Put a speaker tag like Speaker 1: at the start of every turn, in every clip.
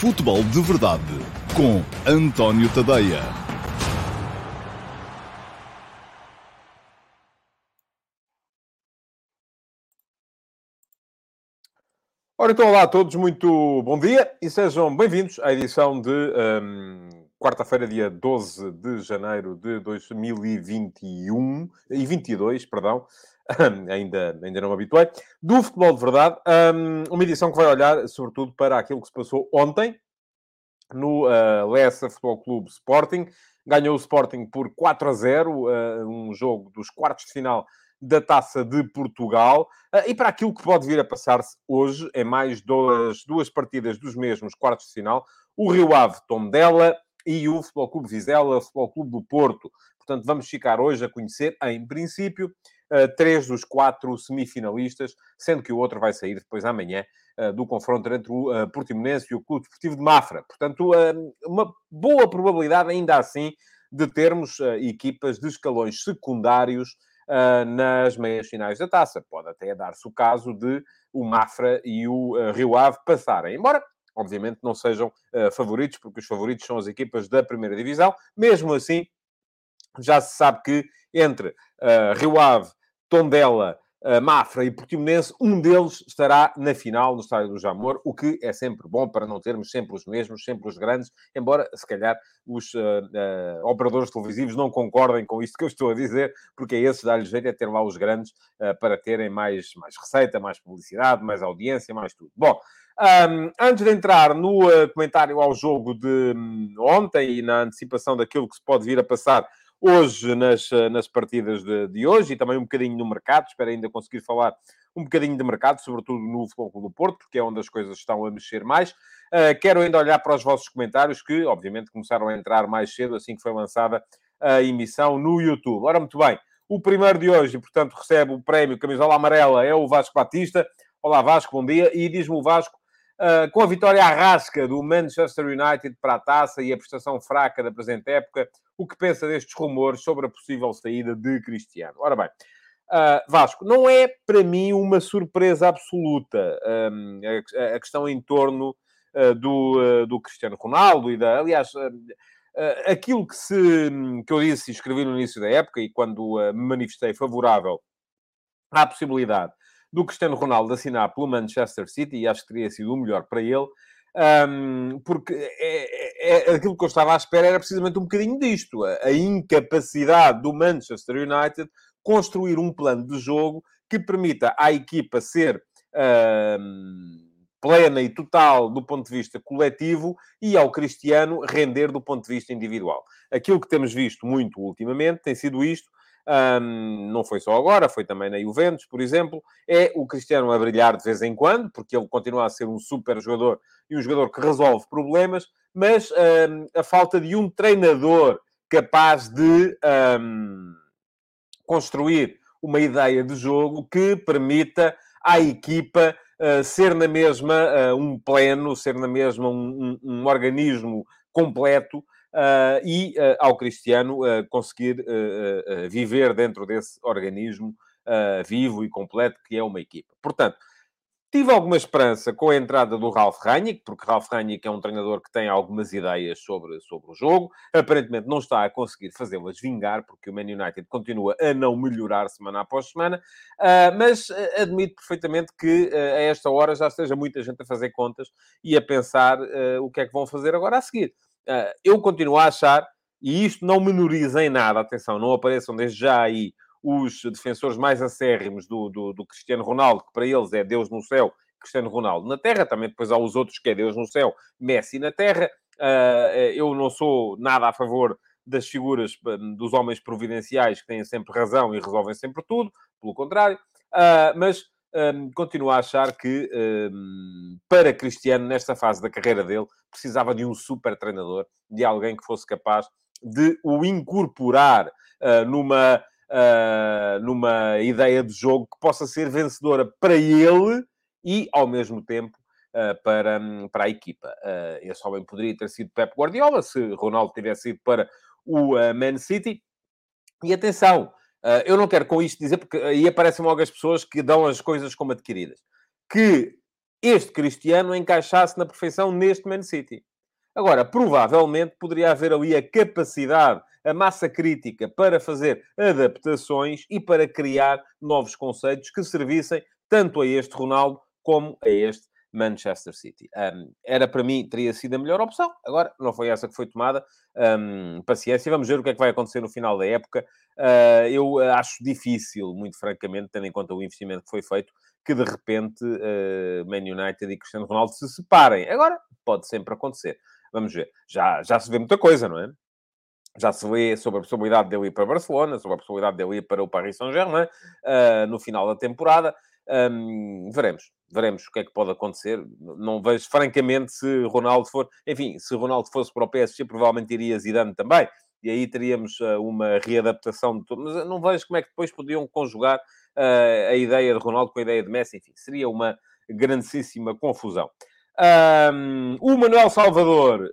Speaker 1: Futebol de Verdade com António Tadeia.
Speaker 2: Ora, então, olá a todos, muito bom dia e sejam bem-vindos à edição de hum, quarta-feira, dia 12 de janeiro de 2021 e 22, perdão, ainda, ainda não me habituei, do Futebol de Verdade, hum, uma edição que vai olhar sobretudo para aquilo que se passou ontem no uh, Leicester Futebol Clube Sporting. Ganhou o Sporting por 4 a 0, uh, um jogo dos quartos de final da Taça de Portugal. Uh, e para aquilo que pode vir a passar-se hoje, em mais duas, duas partidas dos mesmos quartos de final, o Rio Ave Tondela e o Futebol Clube Vizela, Futebol Clube do Porto. Portanto, vamos ficar hoje a conhecer, em princípio, três dos quatro semifinalistas, sendo que o outro vai sair depois amanhã uh, do confronto entre o uh, Portimonense e o Clube Desportivo de Mafra. Portanto, uma boa probabilidade, ainda assim, de termos equipas de escalões secundários nas meias finais da taça. Pode até dar-se o caso de o Mafra e o Rio Ave passarem. Embora obviamente não sejam uh, favoritos, porque os favoritos são as equipas da primeira divisão. Mesmo assim, já se sabe que entre uh, Rio Ave, Tondela, uh, Mafra e Portimonense, um deles estará na final no Estádio do Jamor, o que é sempre bom para não termos sempre os mesmos, sempre os grandes, embora, se calhar, os uh, uh, operadores televisivos não concordem com isto que eu estou a dizer, porque é esse dar-lhes jeito é ter lá os grandes para terem mais, mais receita, mais publicidade, mais audiência, mais tudo. Bom, um, antes de entrar no comentário ao jogo de um, ontem e na antecipação daquilo que se pode vir a passar hoje nas, eh, nas partidas de, de, hoje e também um bocadinho no mercado. Espero ainda conseguir falar um bocadinho de mercado, sobretudo no Futebol do Porto, porque é onde as coisas estão a mexer mais. Uh, quero ainda olhar para os vossos comentários, que obviamente começaram a entrar mais cedo, assim que foi lançada a emissão no YouTube. Ora, muito bem. O primeiro de hoje, portanto, recebe o prémio Camisola Amarela, é o Vasco Batista. Olá, Vasco, bom dia. E diz-me o Vasco Uh, com a vitória arrasca do Manchester United para a taça e a prestação fraca da presente época, o que pensa destes rumores sobre a possível saída de Cristiano? Ora bem, uh, Vasco, não é para mim uma surpresa absoluta um, a, a, questão em torno uh, do, do Cristiano Ronaldo e da. Aliás. aquilo que, se, que eu disse e escrevi no início da época e quando me manifestei favorável à possibilidade do Cristiano Ronaldo assinar pelo Manchester City, e acho que teria sido o melhor para ele, um, porque é, é, é, aquilo que eu estava à espera era precisamente um bocadinho disto, a, a incapacidade do Manchester United construir um plano de jogo que permita à equipa ser um, plena e total do ponto de vista coletivo e ao Cristiano render do ponto de vista individual. Aquilo que temos visto muito ultimamente tem sido isto, um, não foi só agora, foi também na Juventus, por exemplo, é o Cristiano a brilhar de vez em quando, porque ele continua a ser um super jogador e um jogador que resolve problemas, mas um, a falta de um treinador capaz de um, construir uma ideia de jogo que permita à equipa uh, ser na mesma uh, um pleno, ser na mesma um, um, um organismo completo uh, e uh, ao Cristiano uh, conseguir viver dentro desse organismo vivo e completo que é uma equipa. Portanto, Tive alguma esperança com a entrada do Ralf Rangnick, porque Ralf Rangnick é um treinador que tem algumas ideias sobre, sobre o jogo. Aparentemente não está a conseguir fazê-las vingar, porque o Man United continua a não melhorar semana após semana. Uh, mas admito perfeitamente que uh, a esta hora já esteja muita gente a fazer contas e a pensar uh, o que é que vão fazer agora a seguir. Ah, eu continuo a achar, e isto não menoriza em nada, atenção, não apareçam desde já aí os defensores mais acérrimos do, do, do, Cristiano Ronaldo, que para eles é Deus no céu, Cristiano Ronaldo na terra, também depois há os outros que é Deus no céu, Messi na terra. Uh, eu não sou nada a favor das figuras dos homens providenciais que têm sempre razão e resolvem sempre tudo, pelo contrário, uh, mas um, continuo a achar que um, para Cristiano, nesta fase da carreira dele, precisava de um super treinador, de alguém que fosse capaz de o incorporar uh, numa, uh, numa ideia de jogo que possa ser vencedora para ele e, ao mesmo tempo, uh, para, um, para a equipa. esse homem poderia ter sido Pep Guardiola, se Ronaldo tivesse ido para o Man City. E atenção, Uh, eu não quero com isto dizer, porque aí aparecem logo as pessoas que dão as coisas como adquiridas. Que este Cristiano encaixasse na perfeição neste Man City. Agora, provavelmente poderia haver ali a capacidade, a massa crítica para fazer adaptações e para criar novos conceitos que servissem tanto a este Ronaldo como a este Manchester City. Um, era para mim, teria sido a melhor opção. Agora, não foi essa que foi tomada. Um, paciência, vamos ver o que é que vai acontecer no final da época. Uh, eu acho difícil, muito francamente, tendo em conta o investimento que foi feito, que de repente uh, Man United e Cristiano Ronaldo se separem. Agora, pode sempre acontecer. Vamos ver. Já, já se vê muita coisa, não é? Já se vê sobre a possibilidade dele ir para Barcelona, sobre a possibilidade dele ir para o Paris Saint-Germain uh, no final da temporada. Um, veremos, veremos o que é que pode acontecer. Não vejo, francamente, se Ronaldo for... Enfim, se Ronaldo fosse para o PSG, provavelmente iria Zidane também. E aí teríamos uh, uma readaptação de tudo. Mas não vejo como é que depois podiam conjugar uh, a ideia de Ronaldo com a ideia de Messi. Enfim, seria uma grandíssima confusão. Um, o Manuel Salvador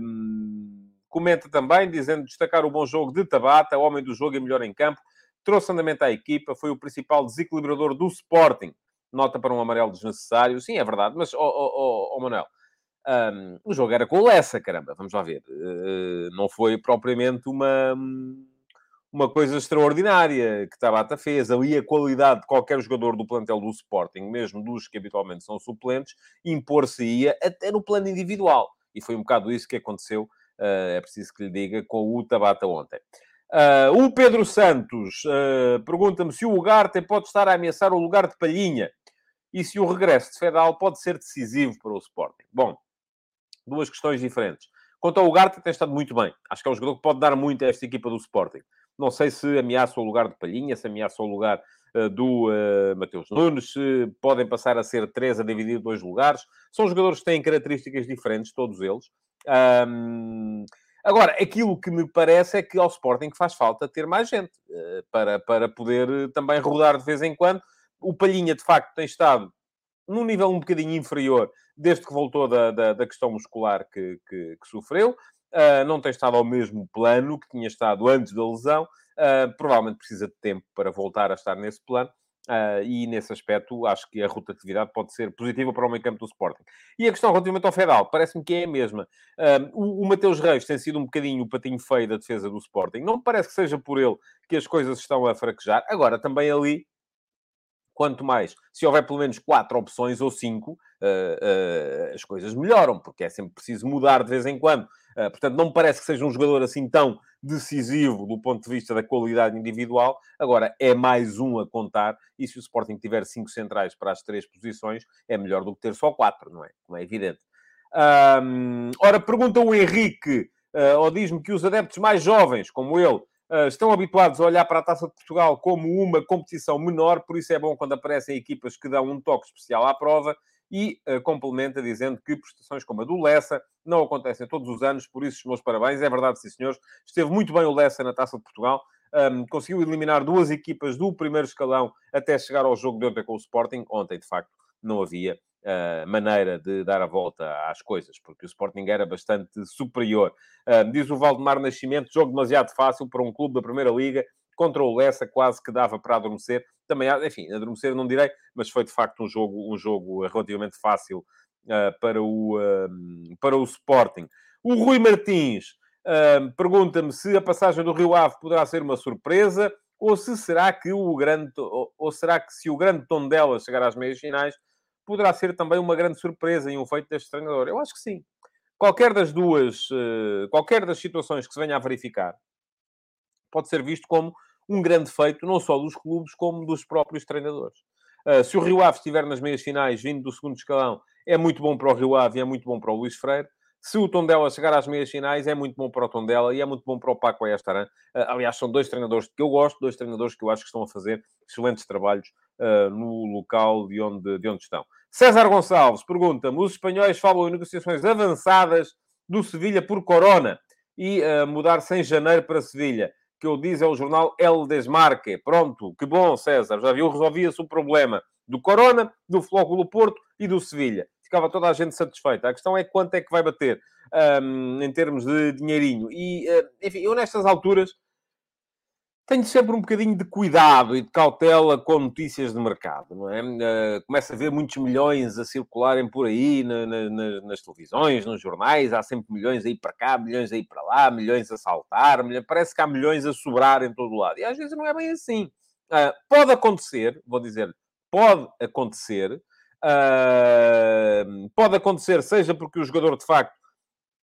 Speaker 2: um, comenta também, dizendo destacar o bom jogo de Tabata, homem do jogo e melhor em campo, trouxe andamento à equipa, foi o principal desequilibrador do Sporting. Nota para um amarelo desnecessário. Sim, é verdade, mas, oh, oh, oh, oh Manuel, um, o jogo era com o Lessa, caramba, vamos lá ver. Uh, não foi propriamente uma uma coisa extraordinária que Tabata fez. Ali a qualidade de qualquer jogador do plantel do Sporting, mesmo dos que habitualmente são suplentes, impor-se-ia até no plano individual. E foi um bocado isso que aconteceu, uh, é preciso que lhe diga, com o Tabata ontem. Uh, o Pedro Santos pergunta-me se o Ugarte pode estar a ameaçar o lugar de Palhinha e se o regresso de Fedal pode ser decisivo para o Sporting. Bom, duas questões diferentes. Quanto ao Ugarte, tem estado muito bem. Acho que é um jogador que pode dar muito a esta equipa do Sporting. Não sei se ameaça o lugar de Palhinha, se ameaça o lugar uh, do uh, Mateus Nunes, se podem passar a ser três a dividir dois lugares. São jogadores que têm características diferentes, todos eles. Um, agora, aquilo que me parece é que ao Sporting faz falta ter mais gente uh, para, para poder também rodar de vez em quando. O Palhinha, de facto, tem estado num nível um bocadinho inferior desde que voltou da, da, da questão muscular que, que, que sofreu uh, não tem estado ao mesmo plano que tinha estado antes da lesão, uh, provavelmente precisa de tempo para voltar a estar nesse plano. Uh, e nesse aspecto acho que a rotatividade pode ser positiva para o meio campo do Sporting. E a questão relativamente ao Fedal, parece-me que é a mesma. Uh, o, o Mateus Reis tem sido um bocadinho o patinho feio da defesa do Sporting. Não me parece que seja por ele que as coisas estão a fraquejar. Agora, também ali, quanto mais, se houver pelo menos quatro opções ou cinco, uh, as coisas melhoram, porque é sempre preciso mudar de vez em quando. Uh, portanto, não me parece que seja um jogador assim tão decisivo do ponto de vista da qualidade individual. Agora, é mais um a contar, e se o Sporting tiver cinco centrais para as três posições, é melhor do que ter só quatro, não é? Como é evidente. Um, ora, pergunta o Henrique, uh, ou diz-me que os adeptos mais jovens, como uh, estão habituados a olhar para a Taça de Portugal como uma competição menor, por isso é bom quando aparecem equipas que dão um toque especial à prova e uh, complementa dizendo que prestações como a do Lessa não acontecem todos os anos, por isso os meus parabéns. É verdade, sim, senhores. Esteve muito bem o Lessa na Taça de Portugal. Um, conseguiu eliminar duas equipas do primeiro escalão até chegar ao jogo de ontem com o Sporting. Ontem, de facto, não havia uh, maneira de dar a volta às coisas, porque o Sporting era bastante superior. Uh, diz o Valdemar Nascimento, jogo demasiado fácil para um clube da Primeira Liga contra o Lessa quase que dava para adormecer. Também, enfim, adormecer não direi, mas foi de facto um jogo, um jogo relativamente fácil uh, para, o, uh, para o Sporting. O Rui Martins uh, pergunta-me se a passagem do Rio Ave poderá ser uma surpresa ou se será que o grande ou, será que se o grande tom dela chegar às meias finais poderá ser também uma grande surpresa e um feito deste treinador. Eu acho que sim. Qualquer das duas, qualquer das situações que se venha a verificar, pode ser visto como um grande feito, não só dos clubes, como dos próprios treinadores. Uh, se o Rio Ave estiver nas meias finais, vindo do segundo escalão, é muito bom para o Rio Ave e é muito bom para o Luís Freire. Se o Tondela chegar às meias finais, é muito bom para o Tondela e é muito bom para o Paco Ayastaran. Uh, aliás, são dois treinadores que eu gosto, dois treinadores que eu acho que estão a fazer excelentes trabalhos uh, no local de onde, de onde estão. César Gonçalves pergunta-me: os espanhóis falam em negociações avançadas do Sevilha por Corona e uh, mudar sem janeiro para Sevilha que eu diz é o jornal El Desmarque. Pronto, que bom, César. Já viu, resolvia-se o problema do Corona, do Flóculo Porto e do Sevilha. Ficava toda a gente satisfeita. A questão é quanto é que vai bater um, em termos de dinheirinho. E, uh, enfim, eu nestas alturas tenho sempre um bocadinho de cuidado e de cautela com notícias de mercado, não é? Uh, começa a ver muitos milhões a circularem por aí na, na, nas televisões, nos jornais, há sempre milhões aí para cá, milhões aí para lá, milhões a saltar, milhões... parece que há milhões a sobrar em todo o lado. E às vezes não é bem assim. Uh, pode acontecer, vou dizer, pode acontecer, uh, pode acontecer, seja porque o jogador de facto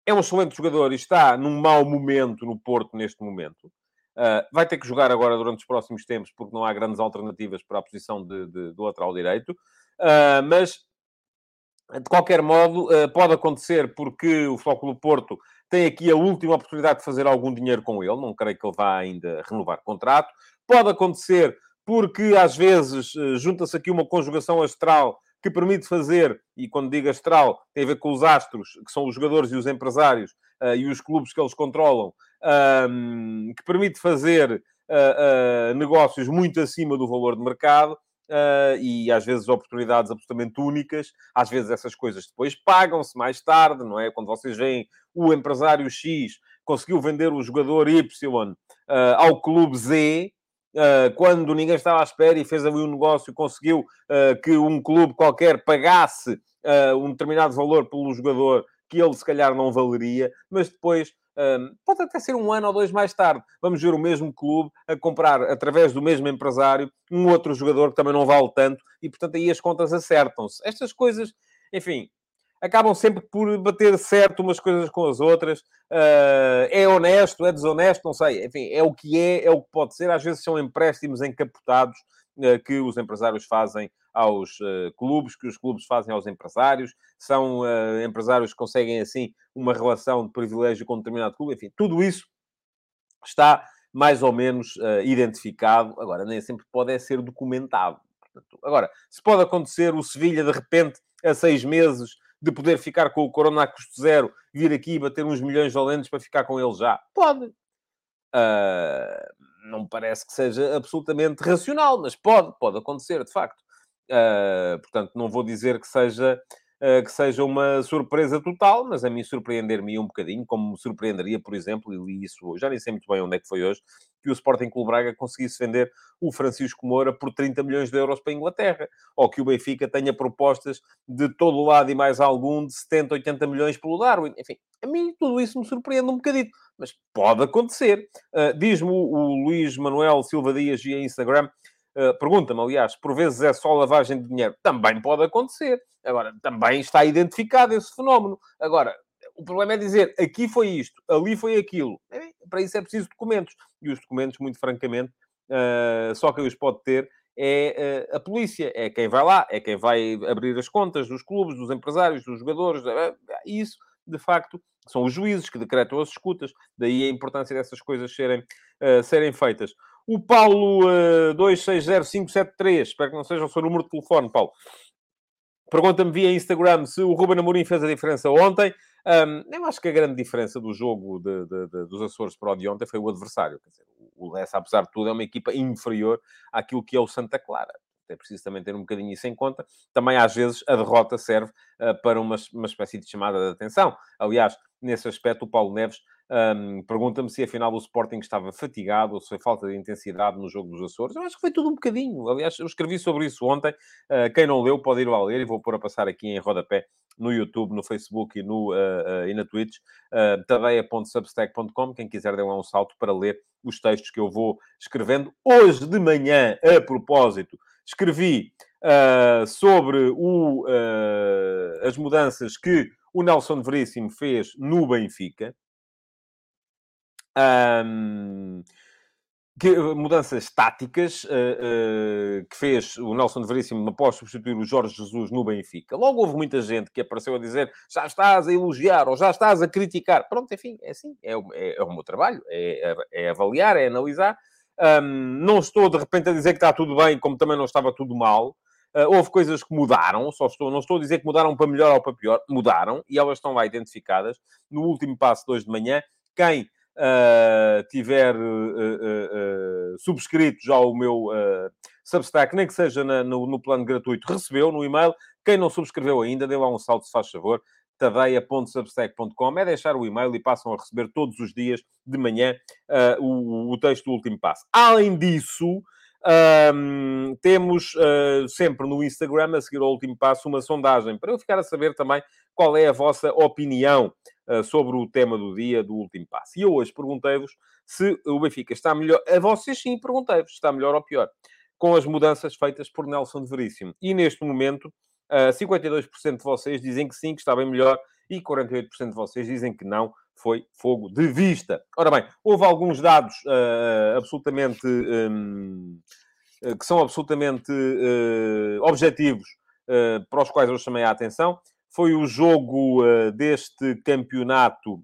Speaker 2: é um excelente jogador e está num mau momento no Porto neste momento Uh, vai ter que jogar agora durante os próximos tempos, porque não há grandes alternativas para a posição de, de, do lateral direito. Uh, mas, de qualquer modo, uh, pode acontecer porque o Flóculo Porto tem aqui a última oportunidade de fazer algum dinheiro com ele. Não creio que ele vá ainda renovar contrato. Pode acontecer porque, às vezes, junta-se aqui uma conjugação astral que permite fazer, e quando digo astral, tem a ver com os astros, que são os jogadores e os empresários, e os clubes que eles controlam, um, que permite fazer uh, uh, negócios muito acima do valor de mercado. Uh, e às vezes oportunidades absolutamente únicas, às vezes essas coisas depois pagam-se mais tarde, não é? Quando vocês veem o empresário X conseguiu vender o jogador Y uh, ao clube Z, uh, quando ninguém estava à espera e fez ali um negócio, conseguiu que um clube qualquer pagasse um determinado valor pelo jogador que ele se calhar não valeria, mas depois um, pode até ser um ano ou dois mais tarde. Vamos ver o mesmo clube a comprar, através do mesmo empresário, um outro jogador que também não vale tanto e, portanto, aí as contas acertam-se. Estas coisas, enfim, acabam sempre por bater certo umas coisas com as outras. Uh, é honesto, é desonesto, não sei. Enfim, é o que é, é o que pode ser. Às vezes são empréstimos encapotados uh, que os empresários fazem aos uh, clubes, que os clubes fazem aos empresários. São empresários que conseguem, assim, uma relação de privilégio com um determinado clube. Enfim, tudo isso está mais ou menos identificado. Agora, nem sempre pode é ser documentado. Portanto, agora, se pode acontecer o Sevilha, de repente, a seis meses de poder ficar com o Corona a custo zero, vir aqui e bater uns milhões de valentes para ficar com ele já? Pode. Uh, não parece que seja absolutamente racional, mas pode, pode acontecer, de facto. Uh, portanto, não vou dizer que seja uh, que seja uma surpresa total, mas a mim surpreender-me um bocadinho, como me surpreenderia, por exemplo, e li isso, já nem sei muito bem onde é que foi hoje, que o Sporting Clube Braga conseguisse vender o Francisco Moura por 30 milhões de euros para a Inglaterra, ou que o Benfica tenha propostas de todo o lado e mais algum de 70, 80 milhões pelo Darwin. Enfim, a mim tudo isso me surpreende um bocadito, mas pode acontecer. Uh, Diz-me o, o Luís Manuel Silva Dias via Instagram Uh, Pergunta-me, aliás, por vezes é só lavagem de dinheiro. Também pode acontecer. Agora, também está identificado esse fenómeno. Agora, o problema é dizer aqui foi isto, ali foi aquilo. É, para isso é preciso documentos. E os documentos, muito francamente, uh, só quem os pode ter é uh, a polícia. É quem vai lá, é quem vai abrir as contas dos clubes, dos empresários, dos jogadores. Isso, de facto, são os juízes que decretam as escutas. Daí a importância dessas coisas serem, serem feitas. O Paulo uh, 260573, espero que não seja o seu número de telefone, Paulo. Pergunta-me via Instagram se o Ruben Amorim fez a diferença ontem. Um, eu acho que a grande diferença do jogo de, de, de, dos Açores para o de ontem foi o adversário. Dizer, o Lessa, apesar de tudo, é uma equipa inferior àquilo que é o Santa Clara. É preciso também ter um bocadinho isso em conta. Também, às vezes, a derrota serve uh, para uma, uma espécie de chamada de atenção. Aliás, nesse aspecto, o Paulo Neves um, Pergunta-me se afinal o Sporting estava fatigado ou se foi falta de intensidade no jogo dos Açores. Eu acho que foi tudo um bocadinho. Aliás, eu escrevi sobre isso ontem. Uh, quem não leu pode ir lá ler e vou pôr a passar aqui em rodapé no YouTube, no Facebook e, no, uh, uh, e na Twitch. Uh, tadeia.substack.com. Quem quiser dar um salto para ler os textos que eu vou escrevendo. Hoje de manhã, a propósito, escrevi sobre o, as mudanças que o Nelson Veríssimo fez no Benfica. Um, que, mudanças táticas uh, uh, que fez o Nelson Veríssimo após substituir o Jorge Jesus no Benfica. Logo houve muita gente que apareceu a dizer já estás a elogiar ou já estás a criticar. Pronto, enfim, é assim, é, é, é o meu trabalho, é, é, é avaliar, é analisar. Um, não estou de repente a dizer que está tudo bem, como também não estava tudo mal. Uh, houve coisas que mudaram, só estou, não estou a dizer que mudaram para melhor ou para pior, mudaram e elas estão lá identificadas. No último passo de hoje de manhã, quem uh, tiver uh, subscrito já o meu Substack, nem que seja na, no, no, plano gratuito, recebeu no e-mail. Quem não subscreveu ainda, dê lá um salto, se faz favor. tadeia.substack.com, é deixar o e-mail e passam a receber todos os dias de manhã o, o texto do último passo. Além disso, um, temos uh, sempre no Instagram, a seguir ao último passo, uma sondagem para eu ficar a saber também qual é a vossa opinião uh, sobre o tema do dia do último passo. E eu hoje perguntei-vos se o Benfica está melhor. A vocês sim perguntei-vos, está melhor ou pior, com as mudanças feitas por Nelson de Veríssimo. E neste momento, uh, ah, 52% de vocês dizem que sim, que está bem melhor, e 48% de vocês dizem que não, foi fogo de vista. Ora bem, houve alguns dados uh, absolutamente. Um, que são absolutamente uh, objetivos uh, para os quais eu chamei a atenção. Foi o jogo deste campeonato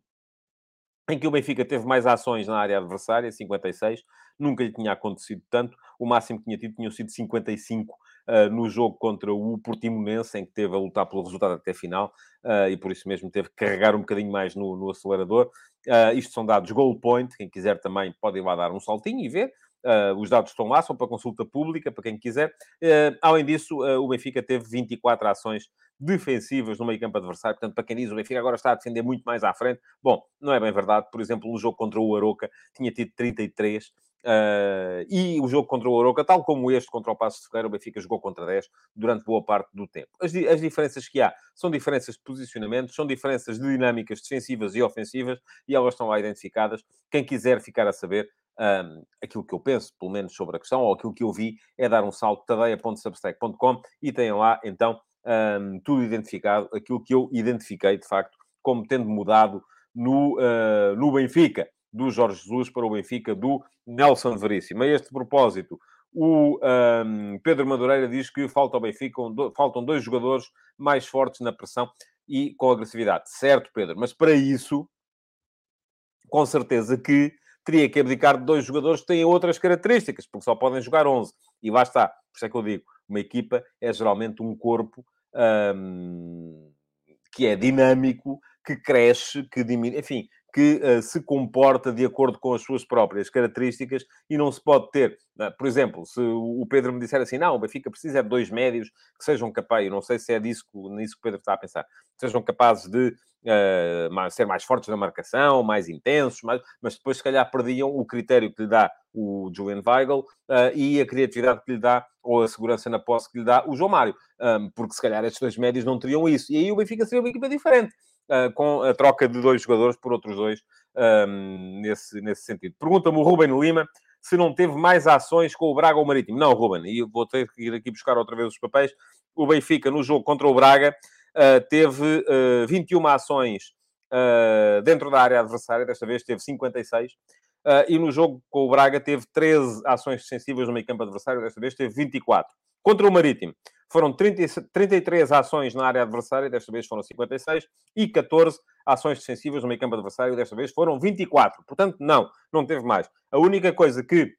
Speaker 2: em que o Benfica teve mais ações na área adversária, 56, nunca lhe tinha acontecido tanto, o máximo que tinha tido tinham sido 55 uh, no jogo contra o Portimonense, em que teve a lutar pelo resultado até final, uh, e por isso mesmo teve que carregar um bocadinho mais no, no acelerador. Uh, isto são dados goal point, quem quiser também pode ir lá dar um saltinho e ver. Uh, os dados estão lá, são para consulta pública, para quem quiser. Uh, além disso, uh, o Benfica teve 24 ações defensivas no meio campo adversário. Portanto, para quem diz o Benfica agora está a defender muito mais à frente, bom, não é bem verdade. Por exemplo, no jogo contra o Aroca tinha tido 33 Uh, e o jogo contra o Oroca, tal como este contra o Passo de Ferreira, o Benfica jogou contra 10 durante boa parte do tempo. As, as, diferenças que há são diferenças de posicionamento, são diferenças de dinâmicas defensivas e ofensivas, e elas estão lá identificadas. Quem quiser ficar a saber um, aquilo que eu penso, pelo menos sobre a questão, ou aquilo que eu vi, é dar um salto tadeia.substack.com e tenham lá, então, um, tudo identificado, aquilo que eu identifiquei, de facto, como tendo mudado no, uh, no Benfica do Jorge Jesus para o Benfica do Nelson Veríssimo. A este propósito, o um, Pedro Madureira diz que falta ao Benfica, faltam dois jogadores mais fortes na pressão e com agressividade. Certo, Pedro, mas para isso, com certeza que teria que abdicar de dois jogadores que têm outras características, porque só podem jogar 11. E lá está. Por isso é que eu digo, uma equipa é geralmente um corpo um, que é dinâmico, que cresce, que diminui, enfim, que uh, se comporta de acordo com as suas próprias características e não se pode ter, uh, por exemplo, se o Pedro me disser assim, não, o Benfica precisa de dois médios que sejam capazes, eu não sei se é disso, nisso que o Pedro está a pensar, sejam capazes de uh, ser mais fortes na marcação, mais intensos, mais, mas depois se calhar perdiam o critério que lhe dá o Julian Weigl e a criatividade que lhe dá, ou a segurança na posse que lhe dá o João Mário, um, porque se calhar estes dois médios não teriam isso, e aí o Benfica seria uma equipa diferente uh, com a troca de dois jogadores por outros dois um, nesse, nesse sentido. Pergunta-me o Ruben Lima se não teve mais ações com o Braga ou o Marítimo. Não, Ruben, e vou ter que ir aqui buscar outra vez os papéis. O Benfica, no jogo contra o Braga, uh, teve uh, 21 ações dentro da área adversária, desta vez teve 56. Uh, e no jogo com o Braga teve 13 ações defensivas no meio campo adversário, desta vez teve 24. Contra o Marítimo, foram 30, 33 ações na área adversária, desta vez foram 56, e 14 ações defensivas no meio campo adversário, desta vez foram 24. Portanto, não, não teve mais. A única coisa que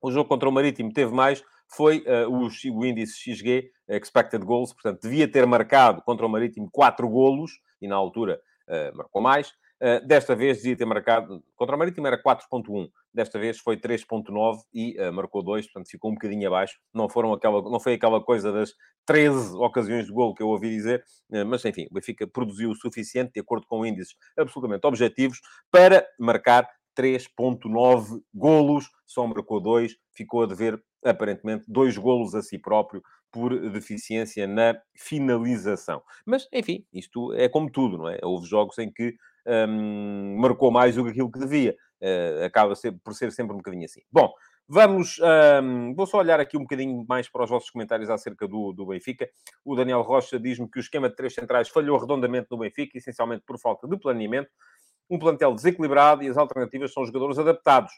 Speaker 2: o jogo contra o Marítimo teve mais foi uh, o, o, índice XG, Expected Goals, portanto, devia ter marcado contra o Marítimo 4 golos, e na altura uh, marcou mais. Uh, desta vez devia ter marcado, contra o Marítimo era 4.1, desta vez foi 3.9 e uh, marcou 2, portanto ficou um bocadinho abaixo. Não, foram aquela, não foi aquela coisa das 13 ocasiões de gol que eu ouvi dizer, uh, mas enfim, o Benfica produziu o suficiente, de acordo com índices absolutamente objetivos, para marcar 3.9 golos, só marcou 2, ficou a dever aparentemente dois golos a si próprio por deficiência na finalização. Mas, enfim, isto é como tudo, não é? Houve jogos em que um, marcou mais do que aquilo que devia. Uh, acaba por ser sempre um bocadinho assim. Bom, vamos. Um, vou só olhar aqui um bocadinho mais para os vossos comentários acerca do, do Benfica. O Daniel Rocha diz-me que o esquema de três centrais falhou redondamente no Benfica, essencialmente por falta de planeamento. Um plantel desequilibrado e as alternativas são jogadores adaptados.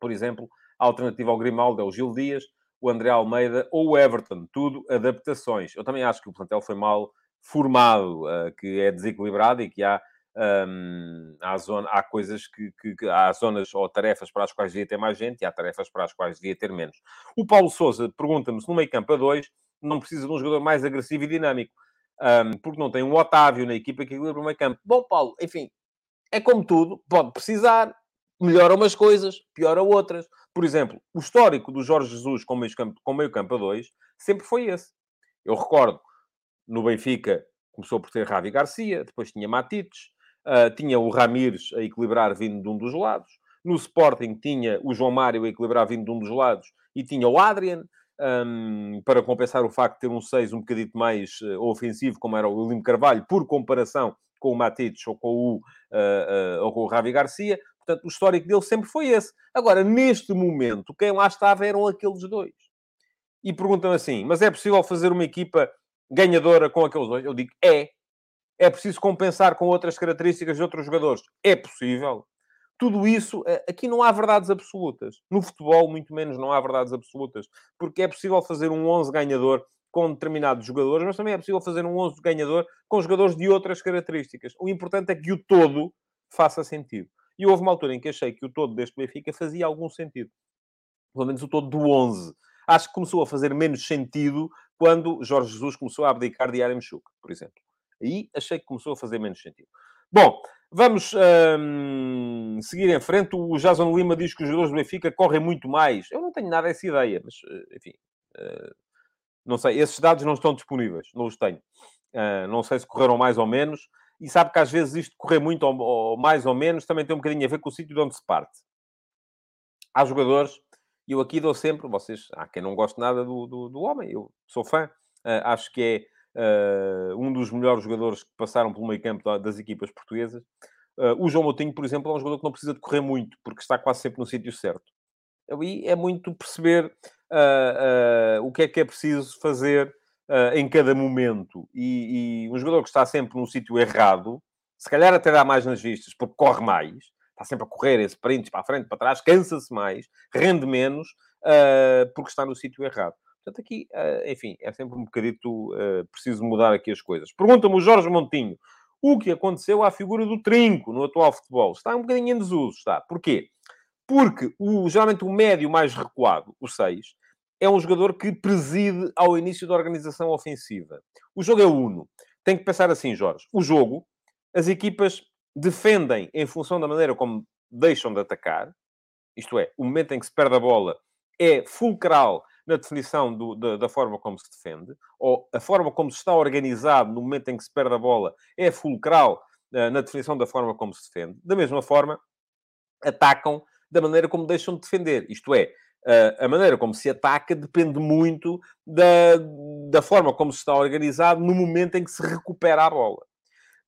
Speaker 2: Por exemplo, a alternativa ao Grimaldo é o Gil Dias, o André Almeida ou o Everton. Tudo adaptações. Eu também acho que o plantel foi mal formado, uh, que é desequilibrado e que há um, há, zona, há coisas que, que, que, há zonas ou tarefas para as quais devia ter mais gente e há tarefas para as quais devia ter menos. O Paulo Souza pergunta-me se no meio campo a dois não precisa de um jogador mais agressivo e dinâmico, um, porque não tem um Otávio na equipa que equilibra o meio campo. Bom, Paulo, enfim, é como tudo, pode precisar, melhora umas coisas, piora outras. Por exemplo, o histórico do Jorge Jesus com meio campo, com meio campo a dois sempre foi esse. Eu recordo no Benfica começou por ter Ravi Garcia, depois tinha Matites, uh, tinha o Ramires a equilibrar vindo de um dos lados. No Sporting tinha o João Mário a equilibrar vindo de um dos lados e tinha o Adrian, um, para compensar o facto de ter um 6 um bocadito mais uh, ofensivo, como era o William Carvalho, por comparação com o Matites ou com o, uh, o Ravi Garcia. Portanto, o histórico dele sempre foi esse. Agora, neste momento, quem lá estava eram aqueles dois. E perguntam assim, mas é possível fazer uma equipa ganhadora com aqueles dois? Eu digo, é. É preciso compensar com outras características de outros jogadores? É possível. Tudo isso, eh, aqui não há verdades absolutas. No futebol, muito menos, não há verdades absolutas. Porque é possível fazer um 11 ganhador com determinados jogadores, mas também é possível fazer um 11 ganhador com jogadores de outras características. O importante é que o todo faça sentido. E houve uma altura em que achei que o todo deste Benfica fazia algum sentido. Pelo menos o todo do 11. Acho que começou a fazer menos sentido quando Jorge Jesus começou a abdicar de Aramchuk, por exemplo. Aí achei que começou a fazer menos sentido. Bom, vamos hum, seguir em frente. O Jason Lima diz que os jogadores do Benfica correm muito mais. Eu não tenho nada essa ideia, mas eh, enfim, uh, não sei. Esses dados não estão disponíveis, não os tenho. Uh, não sei se correram mais ou menos. E sabe que às vezes isto correr muito ou, ou mais ou menos também tem um bocadinho a ver com o sítio de onde se parte. Há jogadores, e eu aqui dou sempre, vocês, há quem não goste nada do, do, do homem, eu sou fã, uh, acho que é uh, um dos melhores jogadores que passaram pelo meio campo das equipas portuguesas. Uh, o João Moutinho, por exemplo, é um jogador que não precisa de correr muito, porque está quase sempre no sítio certo. Aí é muito perceber o que é que é preciso fazer uh, em cada momento. E, e, um jogador que está sempre no sítio errado, se calhar até dá mais nas vistas, porque corre mais, está sempre a correr esse sprints para a frente, para trás, cansa-se mais, rende menos, uh, porque está no sítio errado. Portanto, aqui, uh, enfim, é sempre um bocadito preciso mudar aqui as coisas. Pergunta-me o Jorge Montinho, o que aconteceu à figura do trinco no atual futebol? Está um bocadinho em desuso, está. Porquê? Porque o, geralmente o médio mais recuado, o 6, é um jogador que preside ao início da organização ofensiva. O jogo é uno. Tem que pensar assim, Jorge. O jogo, as equipas defendem em função da maneira como deixam de atacar. Isto é, o momento em que se perde a bola é fulcral na definição do, da, da, forma como se defende, ou a forma como se está organizado no momento em que se perde a bola é fulcral uh, na definição da forma como se defende. Da mesma forma, atacam da maneira como deixam de defender. Isto é, a maneira como se ataca depende muito da, da forma como se está organizado no momento em que se recupera a bola.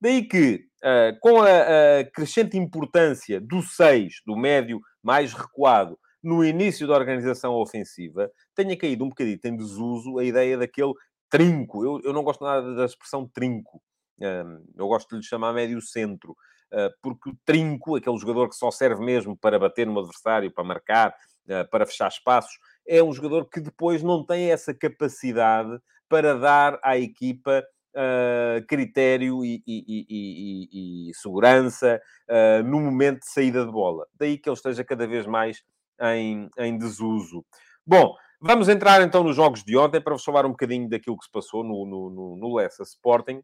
Speaker 2: Daí que, uh, com a, a, crescente importância do 6, do médio mais recuado, no início da organização ofensiva, tenha caído um bocadinho em desuso a ideia daquele trinco. Eu, eu não gosto nada da expressão trinco. Um, eu gosto de lhe chamar médio-centro. Uh, porque o trinco, aquele jogador que só serve mesmo para bater no adversário, para marcar, eh, para fechar espaços, é um jogador que depois não tem essa capacidade para dar à equipa uh, critério e, e, e, e segurança uh, no momento de saída de bola. Daí que ele esteja cada vez mais em, em desuso. Bom, vamos entrar então nos jogos de ontem para vos falar um bocadinho daquilo que se passou no, no, no, no Lessa Sporting.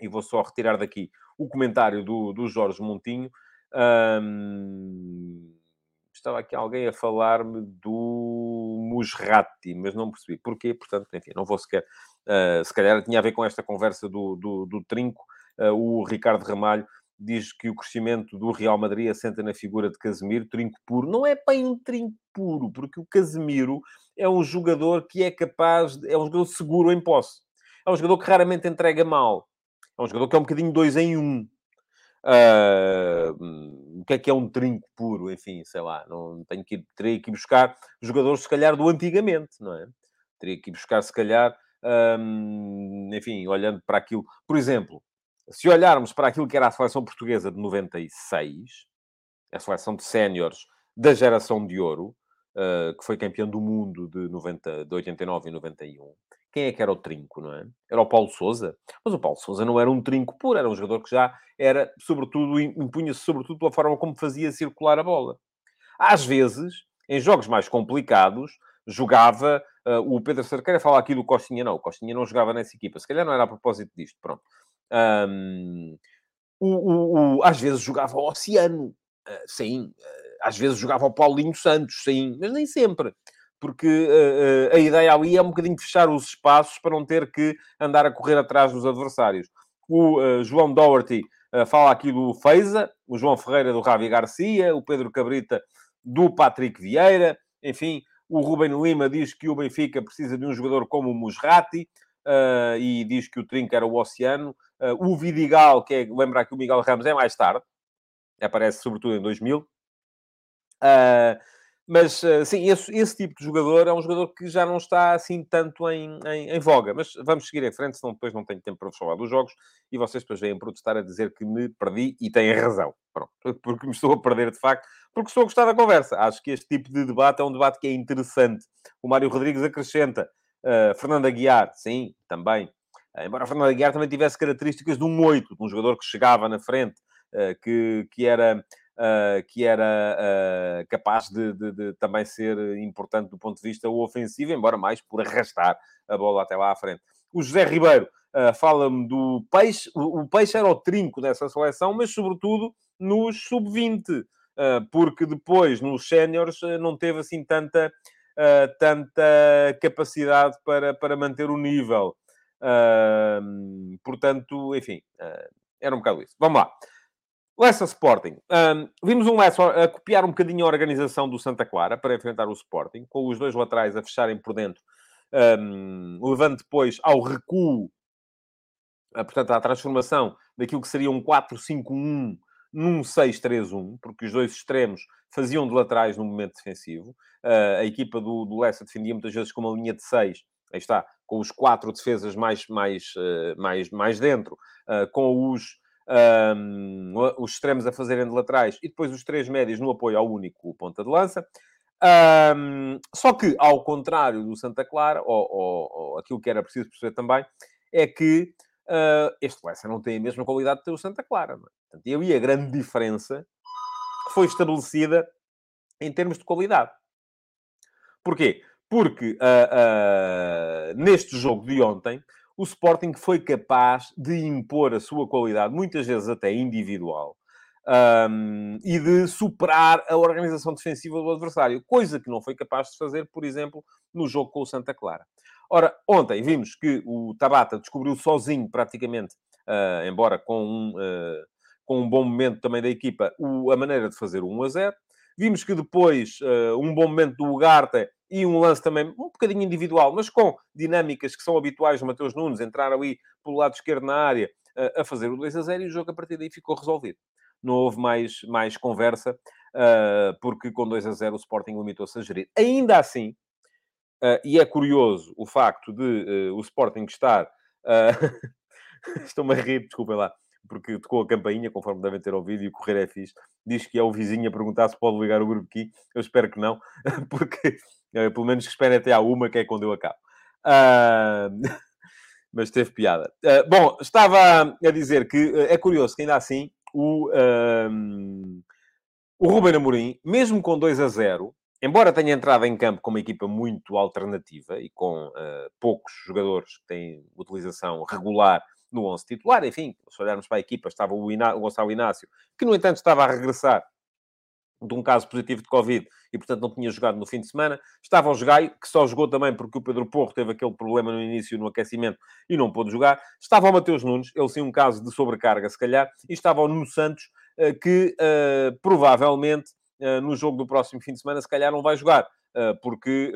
Speaker 2: E vou só retirar daqui o comentário do, do Jorge Montinho. Estava aqui alguém a falar-me do Musrati, mas não percebi porquê, portanto, enfim, não vou sequer. Uh, se calhar tinha a ver com esta conversa do, do, do Trinco. Uh, o Ricardo Ramalho diz que o crescimento do Real Madrid assenta na figura de Casemiro, trinco puro. Não é bem um trinco puro, porque o Casemiro é um jogador que é capaz, de, é um jogador seguro em posse. É um jogador que raramente entrega mal. É um jogador que é um bocadinho dois em um. Uh, o que é que é um trinco puro? Enfim, sei lá, não tenho que ir, teria que buscar jogadores, se calhar, do antigamente, não é? Teria que buscar, se calhar, um, enfim, olhando para aquilo. Por exemplo, se olharmos para aquilo que era a seleção portuguesa de 96, a seleção de séniores da geração de ouro, uh, que foi campeão do mundo de, 90, de 89 e 91, quem é que era o trinco, não é? Era o Paulo Souza. Mas o Paulo Souza não era um trinco puro, era um jogador que já era, sobretudo, impunha-se sobretudo pela forma como fazia circular a bola. Às vezes, em jogos mais complicados, jogava uh, o Pedro Cerqueira fala aqui do Costinha, não. O Costinha não jogava nessa equipa. Se calhar não era a propósito disto, pronto. Um, o, o, o, às vezes jogava o Oceano, uh, sim. Uh, às vezes jogava o Paulinho Santos, sim. Mas nem sempre porque uh, uh, a ideia ali é um bocadinho fechar os espaços para não ter que andar a correr atrás dos adversários. O uh, João Doherty fala aqui do Feiza, o João Ferreira do Ravi Garcia, o Pedro Cabrita do Patrick Vieira, enfim, o Ruben Lima diz que o Benfica precisa de um jogador como o Musrati, e diz que o Trinca era o Oceano. O Vidigal, que é, lembrar que o Miguel Ramos é mais tarde, aparece sobretudo em 2000. Uh, mas, uh, sim, esse, esse, tipo de jogador é um jogador que já não está assim tanto em, em, em, voga. Mas vamos seguir em frente, senão depois não tenho tempo para vos falar dos jogos e vocês depois vêm protestar a dizer que me perdi e têm razão. Pronto, porque me estou a perder de facto, porque estou a gostar da conversa. Acho que este tipo de debate é um debate que é interessante. O Mário Rodrigues acrescenta. Uh, Fernando Aguiar, sim, também. Uh, embora Fernando Aguiar também tivesse características de um 8, de um jogador que chegava na frente, uh, que, que era uh, que era capaz de, de, de, também ser importante do ponto de vista ofensivo, embora mais por arrastar a bola até lá à frente. O José Ribeiro fala-me do Peixe. O, Peixe era o trinco dessa seleção, mas sobretudo nos sub-20, porque depois nos séniores não teve assim tanta, tanta capacidade para, para manter o nível. Portanto, enfim, era um bocado isso. Vamos lá. Lessa Sporting. Um, vimos um Lessa a copiar um bocadinho a organização do Santa Clara para enfrentar o Sporting, com os dois laterais a fecharem por dentro, um, levando depois ao recuo, uh, portanto, à transformação daquilo que seria um 4-5-1 num 6-3-1, porque os dois extremos faziam de laterais no momento defensivo. Uh, a equipa do, do Lessa defendia muitas vezes com uma linha de 6, aí está, com os quatro defesas mais, mais, uh, mais, mais dentro, uh, com os um, os extremos a fazerem de laterais e depois os três médios no apoio ao único ponta de lança. Um, só que, ao contrário do Santa Clara, ou, ou, ou, aquilo que era preciso perceber também, é que uh, este Leicester não tem a mesma qualidade que o Santa Clara. Não é? Portanto, e ali a grande diferença foi estabelecida em termos de qualidade. Porquê? Porque uh, uh, neste jogo de ontem, o Sporting foi capaz de impor a sua qualidade, muitas vezes até individual, um, e de superar a organização defensiva do adversário, coisa que não foi capaz de fazer, por exemplo, no jogo com o Santa Clara. Ora, ontem vimos que o Tabata descobriu sozinho, praticamente, uh, embora com um, uh, com um bom momento também da equipa, o, a maneira de fazer o 1 a 0. Vimos que depois, uh, um bom momento do Ugarte e um lance também um bocadinho individual, mas com dinâmicas que são habituais do Mateus Nunes, entrar ali pelo lado esquerdo na área a fazer o 2 a 0 e o jogo a partir daí ficou resolvido. Não houve mais, mais conversa, porque com 2 a 0 o Sporting limitou-se a gerir. Ainda assim, e é curioso o facto de o Sporting estar... Estou-me a rir, desculpem lá porque tocou a campainha, conforme devem ter ouvido, e o correr é fixe. Diz que é o vizinho a perguntar se pode ligar o grupo aqui. Eu espero que não, porque uh, pelo menos que espere até à uma, que é quando eu acabo. Uh, mas teve piada. Uh, bom, estava a dizer que é curioso que ainda assim o, o Ruben Amorim, mesmo com 2 a 0, embora tenha entrado em campo com uma equipa muito alternativa e com uh, poucos jogadores que têm utilização regular no 11 titular. Enfim, se olharmos para a equipa, estava o, Iná o Gonçalo Inácio, que, no entanto, estava a regressar de um caso positivo de Covid e, portanto, não tinha jogado no fim de semana. Estava o Jogai, que só jogou também porque o Pedro Porro teve aquele problema no início, no aquecimento, e não pôde jogar. Estava o Mateus Nunes, ele sim um caso de sobrecarga, se calhar. E estava o Nuno Santos, eh, que uh, provavelmente uh, no jogo do próximo fim de semana, se calhar não vai jogar. Porque,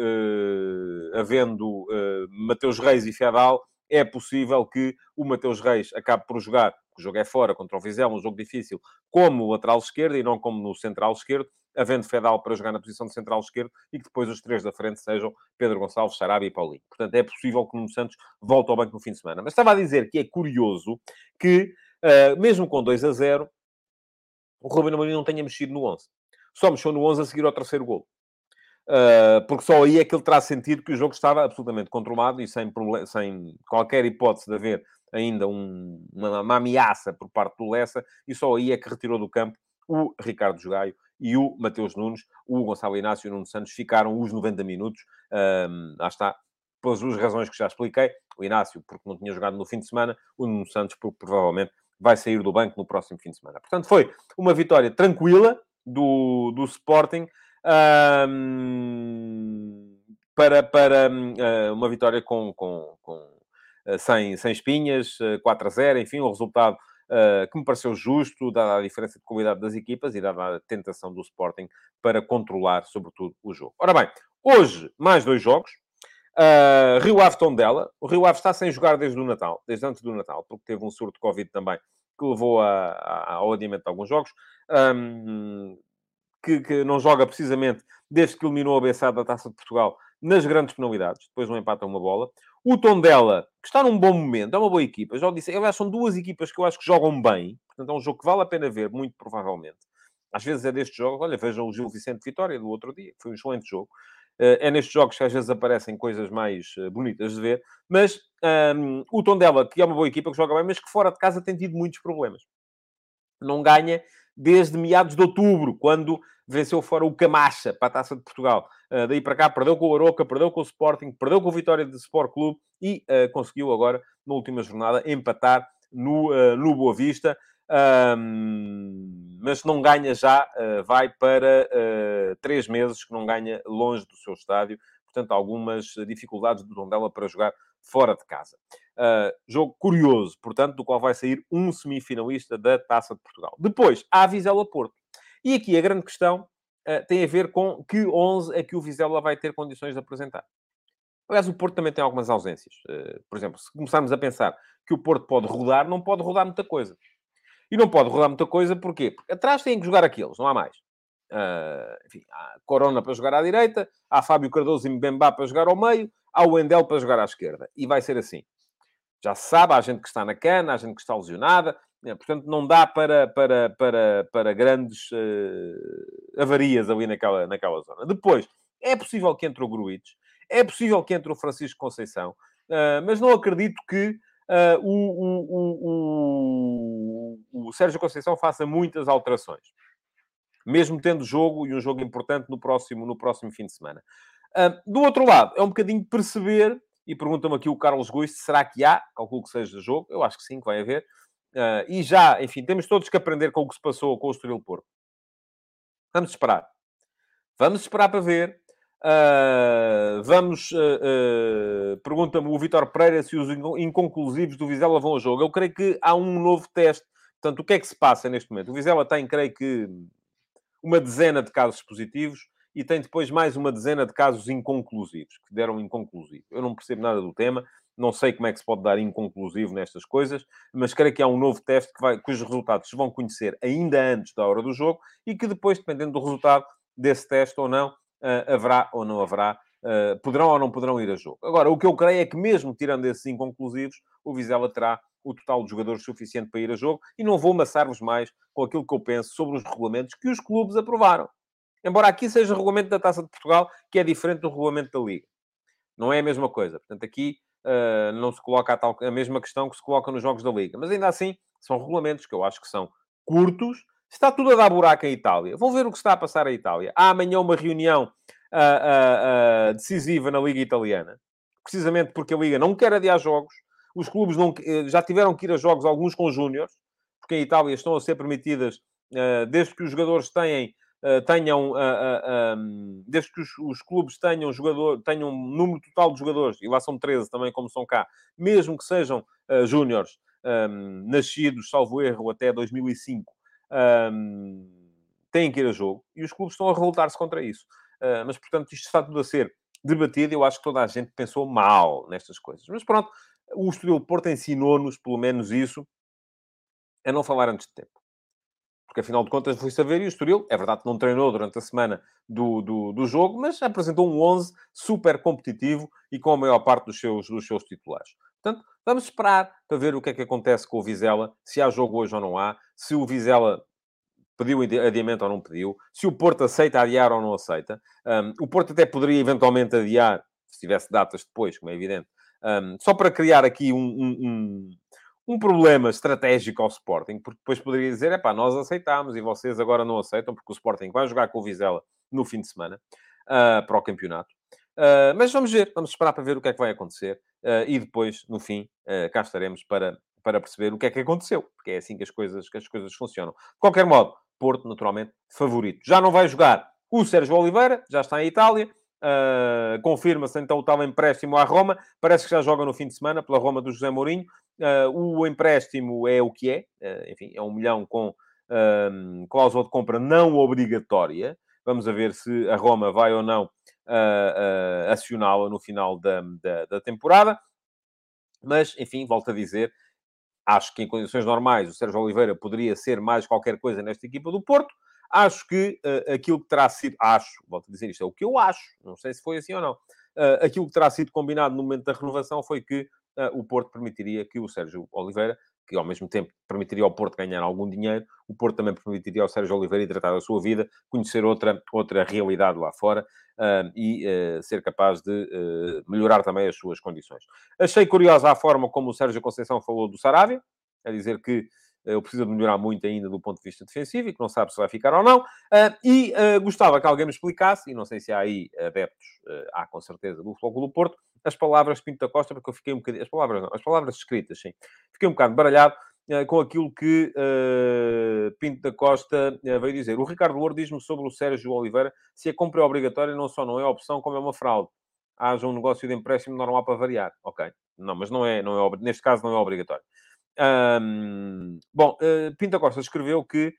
Speaker 2: havendo Mateus Reis e Fedal, é possível que o Mateus Reis acabe por jogar, o jogo é fora, contra o Vizela, um jogo difícil, como lateral esquerdo e não como no central esquerdo, havendo Fedal para jogar na posição de central esquerdo e que depois os três da frente sejam Pedro Gonçalves, Sarabia e Paulinho. Portanto, é possível que o Santos volte ao banco no fim de semana. Mas estava a dizer que é curioso que, uh, mesmo com 2 a 0, o Ruben Amorim não tenha mexido no 11. Só mexeu no 11 a seguir ao terceiro gol. Uh, porque só aí é que ele terá sentido que o jogo estava absolutamente controlado e sem, sem qualquer hipótese de haver ainda um, uma, uma, ameaça por parte do Lessa, e só aí é que retirou do campo o Ricardo Jogaio e o Mateus Nunes, o Gonçalo Inácio e o Nuno Santos ficaram os 90 minutos, uh, lá está, pelas duas razões que já expliquei, o Inácio porque não tinha jogado no fim de semana, o Nuno Santos porque provavelmente vai sair do banco no próximo fim de semana. Portanto, foi uma vitória tranquila do, do Sporting, um, para, para uh, uma vitória com, com, com uh, sem, sem espinhas, uh, 4 a 0, enfim, um resultado uh, que me pareceu justo, dada a diferença de qualidade das equipas e dada a tentação do Sporting para controlar, sobretudo, o jogo. Ora bem, hoje, mais dois jogos. Uh, Rio Ave Tondela. O Rio Ave está sem jogar desde o Natal, desde antes do Natal, porque teve um surto de Covid também, que levou a, a, ao adiamento de alguns jogos. Um, que, que, não joga precisamente desde que eliminou a Bessada da Taça de Portugal nas grandes penalidades, depois não empata uma bola. O Tondela, que está num bom momento, é uma boa equipa, já disse, aliás, são duas equipas que eu acho que jogam bem, portanto é um jogo que vale a pena ver, muito provavelmente. Às vezes é destes jogos, olha, vejam o Gil Vicente Vitória do outro dia, foi um excelente jogo. Eh, é nestes jogos que às vezes aparecem coisas mais eh, bonitas de ver, mas um, o Tondela, que é uma boa equipa, que joga bem, mas que fora de casa tem tido muitos problemas. Não ganha desde meados de outubro, quando venceu fora o Camacha para a Taça de Portugal. Uh, daí para cá, perdeu com o Aroca, perdeu com o Sporting, perdeu com o Vitória de Sport Clube e uh, conseguiu agora, na última jornada, empatar no, uh, no Boa Vista. Um, mas não ganha já, vai para três meses que não ganha longe do seu estádio. Portanto, algumas dificuldades do Tondela para jogar fora de casa. Uh, jogo curioso, portanto, do qual vai sair um semifinalista da Taça de Portugal. Depois, há a Vizela Porto. E aqui a grande questão uh, tem a ver com que 11 é que o Vizela vai ter condições de apresentar. Aliás, o Porto também tem algumas ausências. Uh, por exemplo, se começarmos a pensar que o Porto pode rodar, não pode rodar muita coisa. E não pode rodar muita coisa porquê? Porque atrás têm que jogar aqueles, não há mais. Uh, enfim, há Corona para jogar à direita, há Fábio Cardoso e Mbemba para jogar ao meio, há o Endel para jogar à esquerda. E vai ser assim. Já se sabe, há gente que está na cana, há gente que está lesionada, portanto, não dá para, para, para, para grandes uh, avarias ali naquela, naquela zona. Depois, é possível que entre o Gruites, é possível que entre o Francisco Conceição, uh, mas não acredito que uh, o, o, o, o Sérgio Conceição faça muitas alterações. Mesmo tendo jogo e um jogo importante no próximo, no próximo fim de semana. do outro lado, é um bocadinho perceber, e pergunta-me aqui o Carlos Guiste, será que há? Calculo que seja jogo. Eu acho que sim, que vai haver Uh, e já, enfim, temos todos que aprender com o que se passou com o Estoril Porto. Vamos esperar. Vamos esperar para ver. Uh, vamos... Uh, Pergunta-me o Vitor Pereira se os inconclusivos do Vizela vão ao jogo. Eu creio que há um novo teste. Portanto, o que é que se passa neste momento? O Vizela tem, creio que, uma dezena de casos positivos e tem depois mais uma dezena de casos inconclusivos, que deram inconclusivo. Eu não percebo nada do tema. Não sei como é que se pode dar inconclusivo nestas coisas, mas creio que há um novo teste que vai, cujos resultados se vão conhecer ainda antes da hora do jogo e que depois, dependendo do resultado desse teste ou não, uh, haverá ou não haverá, uh, poderão ou não poderão ir a jogo. Agora, o que eu creio é que mesmo tirando esses inconclusivos, o Vizela terá o total de jogadores suficiente para ir a jogo e não vou amassar-vos mais com aquilo que eu penso sobre os regulamentos que os clubes aprovaram. Embora aqui seja o regulamento da Taça de Portugal, que é diferente do regulamento da Liga. Não é a mesma coisa. Portanto, aqui uh, não se coloca a, tal, a mesma questão que se coloca nos jogos da Liga. Mas ainda assim, são regulamentos que eu acho que são curtos. Está tudo a dar buraco em Itália. Vão ver o que está a passar em Itália. Há amanhã uma reunião uh, decisiva na Liga Italiana. Precisamente porque a Liga não quer adiar jogos. Os clubes não, eh, já tiveram que ir a jogos, alguns com júniores, porque em Itália estão a ser permitidas, desde que os jogadores têm eh, tenham, uh, uh, um, desde que os, os, clubes tenham, jogador, tenham um número total de jogadores, e lá são 13 também, como são cá, mesmo que sejam júniores, um, nascidos, salvo erro, até 2005, um, têm que ir a jogo, e os clubes estão a revoltar-se contra isso. mas, portanto, isto está tudo a ser debatido, eu acho que toda a gente pensou mal nestas coisas. Mas pronto, o Estoril Porto ensinou-nos, pelo menos isso, a não falar antes de tempo porque afinal de contas foi saber e o Estoril, é verdade que não treinou durante a semana do, do, do, jogo, mas apresentou um 11 super competitivo e com a maior parte dos seus, dos seus titulares. Portanto, vamos esperar para ver o que é que acontece com o Vizela, se há jogo hoje ou não há, se o Vizela pediu adiamento ou não pediu, se o Porto aceita adiar ou não aceita. Um, o Porto até poderia eventualmente adiar, se tivesse datas depois, como é evidente, um, só para criar aqui um, um, um problema estratégico ao Sporting, porque depois poderia dizer, é pá, nós aceitámos e vocês agora não aceitam, porque o Sporting vai jogar com o Vizela no fim de semana uh, para o campeonato. Uh, mas vamos ver, vamos esperar para ver o que é que vai acontecer uh, e depois, no fim, cá estaremos para, para perceber o que é que aconteceu, porque é assim que as coisas, que as coisas funcionam. De qualquer modo, Porto, naturalmente, favorito. Já não vai jogar o Sérgio Oliveira, já está em Itália, Uh, Confirma-se então o tal empréstimo à Roma. Parece que já joga no fim de semana pela Roma do José Mourinho. Uh, o empréstimo é o que é. Uh, enfim, é um milhão com cláusula de compra não obrigatória. Vamos ver se a Roma vai ou não acioná-la no final da, da, da temporada. Mas, enfim, volto a dizer, acho que em condições normais o Sérgio Oliveira poderia ser mais qualquer coisa nesta equipa do Porto. Acho que uh, aquilo que terá sido, acho, volto a dizer isto, é o que eu acho, não sei se foi assim ou não, uh, aquilo que terá sido combinado no momento da renovação foi que uh, o Porto permitiria que o Sérgio Oliveira, que ao mesmo tempo permitiria ao Porto ganhar algum dinheiro, o Porto também permitiria ao Sérgio Oliveira tratar da sua vida, conhecer outra, outra realidade lá fora e ser capaz de melhorar também as suas condições. Achei curiosa a forma como o Sérgio Conceição falou do Sarabia, a dizer que ele precisa de melhorar muito ainda do ponto de vista defensivo e que não sabe se vai ficar ou não. Uh, e uh, gostava que alguém me explicasse, e não sei se há aí adeptos, uh, há com certeza, do Futebol do Porto, as palavras de Pinto da Costa, porque eu fiquei um bocadinho... As palavras não, as palavras escritas, sim. Fiquei um bocado baralhado com aquilo que Pinto da Costa veio dizer. O Ricardo Louro diz-me sobre o Sérgio Oliveira se a compra é obrigatória não só não é opção, como é uma fraude. Haja um negócio de empréstimo normal para variar. Ok. Não, mas não é, não é, neste caso não é obrigatório. Um, bom, uh, Pinta Costa escreveu que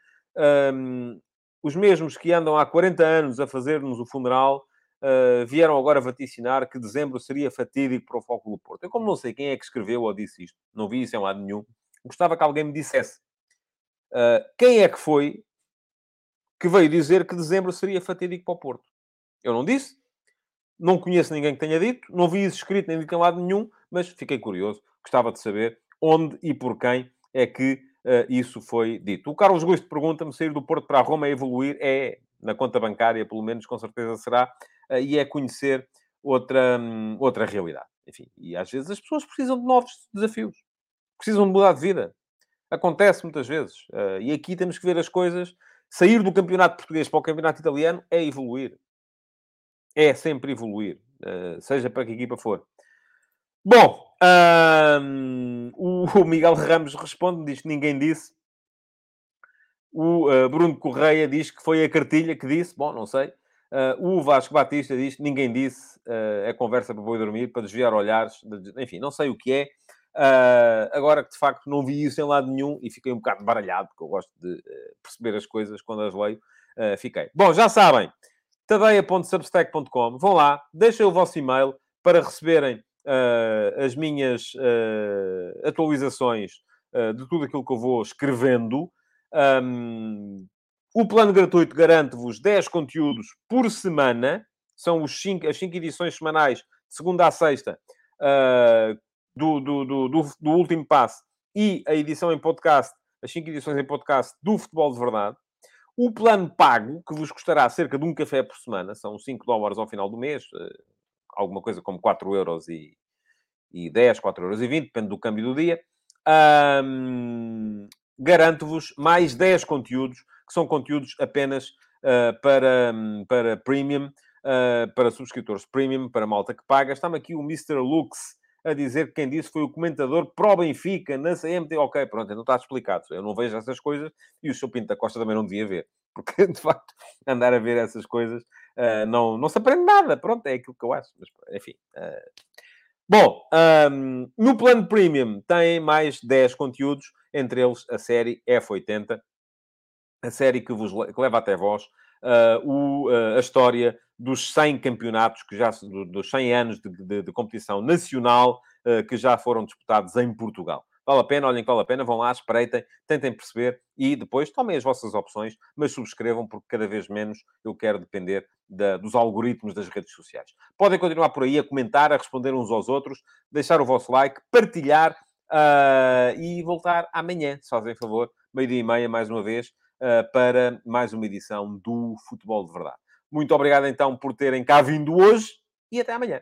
Speaker 2: um, os mesmos que andam há 40 anos a fazer-nos o funeral uh, vieram agora vaticinar que dezembro seria fatídico para o Foco do Porto. Eu, como não sei quem é que escreveu ou disse isto, não vi isso em lado nenhum, gostava que alguém me dissesse uh, quem é que foi que veio dizer que dezembro seria fatídico para o Porto. Eu não disse, não conheço ninguém que tenha dito, não vi isso escrito nem em lado nenhum, mas fiquei curioso, gostava de saber onde e por quem é que uh, isso foi dito. O Carlos Gusto pergunta-me: sair do Porto para a Roma é evoluir? É, na conta bancária, pelo menos, com certeza será, uh, e é conhecer outra, um, outra realidade. Enfim, e às vezes as pessoas precisam de novos desafios, precisam de mudar de vida. Acontece muitas vezes. Uh, e aqui temos que ver as coisas. Sair do campeonato português para o campeonato italiano é evoluir. É sempre evoluir, seja para que equipa for. Bom, o Miguel Ramos responde, diz que ninguém disse. O uh, Bruno Correia diz que foi a cartilha que disse. Bom, não sei. Uh, o Vasco Batista diz que ninguém disse. Uh, é conversa para boi dormir, para desviar olhares. Enfim, não sei o que é. agora que de facto não vi isso em lado nenhum e fiquei um bocado baralhado, porque eu gosto de perceber as coisas quando as leio. fiquei. Bom, já sabem. tadeia.substack.com. Vão lá, deixem o vosso e-mail para receberem uh, as minhas uh, atualizações uh, de tudo aquilo que eu vou escrevendo. Um, o plano gratuito garante-vos 10 conteúdos por semana. São os cinco, as 5 edições semanais, de segunda a sexta, do, do, do, do, último passo e a edição em podcast, as 5 edições em podcast do Futebol de Verdade. O plano pago, que vos custará cerca de um café por semana, são 5 dólares ao final do mês, alguma coisa como 4 euros e, e 10, 4 euros e 20, depende do câmbio do dia. Um, Garanto-vos mais 10 conteúdos, que são conteúdos apenas uh, para, para premium, uh, para subscritores premium, para malta que paga. Está-me aqui o Mr. Lux a dizer que quem disse foi o comentador pró-Benfica na CMT. Ok, pronto, não está explicado. Eu não vejo essas coisas e o Sr. Pinto da Costa também não devia ver. Porque, de facto, andar a ver essas coisas uh, não, não se aprende nada. Pronto, é aquilo que eu acho. Mas, enfim. Uh... Bom, um, no plano premium tem mais 10 conteúdos, entre eles a série F80, a série que, vos, que leva até vós uh, o, uh, a história dos 100 campeonatos, que já, dos 100 anos de, de, de competição nacional uh, que já foram disputados em Portugal. Vale a pena, olhem que vale a pena, vão lá, espreitem, tentem perceber e depois tomem as vossas opções, mas subscrevam, porque cada vez menos eu quero depender da, dos algoritmos das redes sociais. Podem continuar por aí a comentar, a responder uns aos outros, deixar o vosso like, partilhar uh, e voltar amanhã, se fazem favor, meio-dia e meia, mais uma vez, uh, para mais uma edição do Futebol de Verdade. Muito obrigado então por terem cá vindo hoje e até amanhã.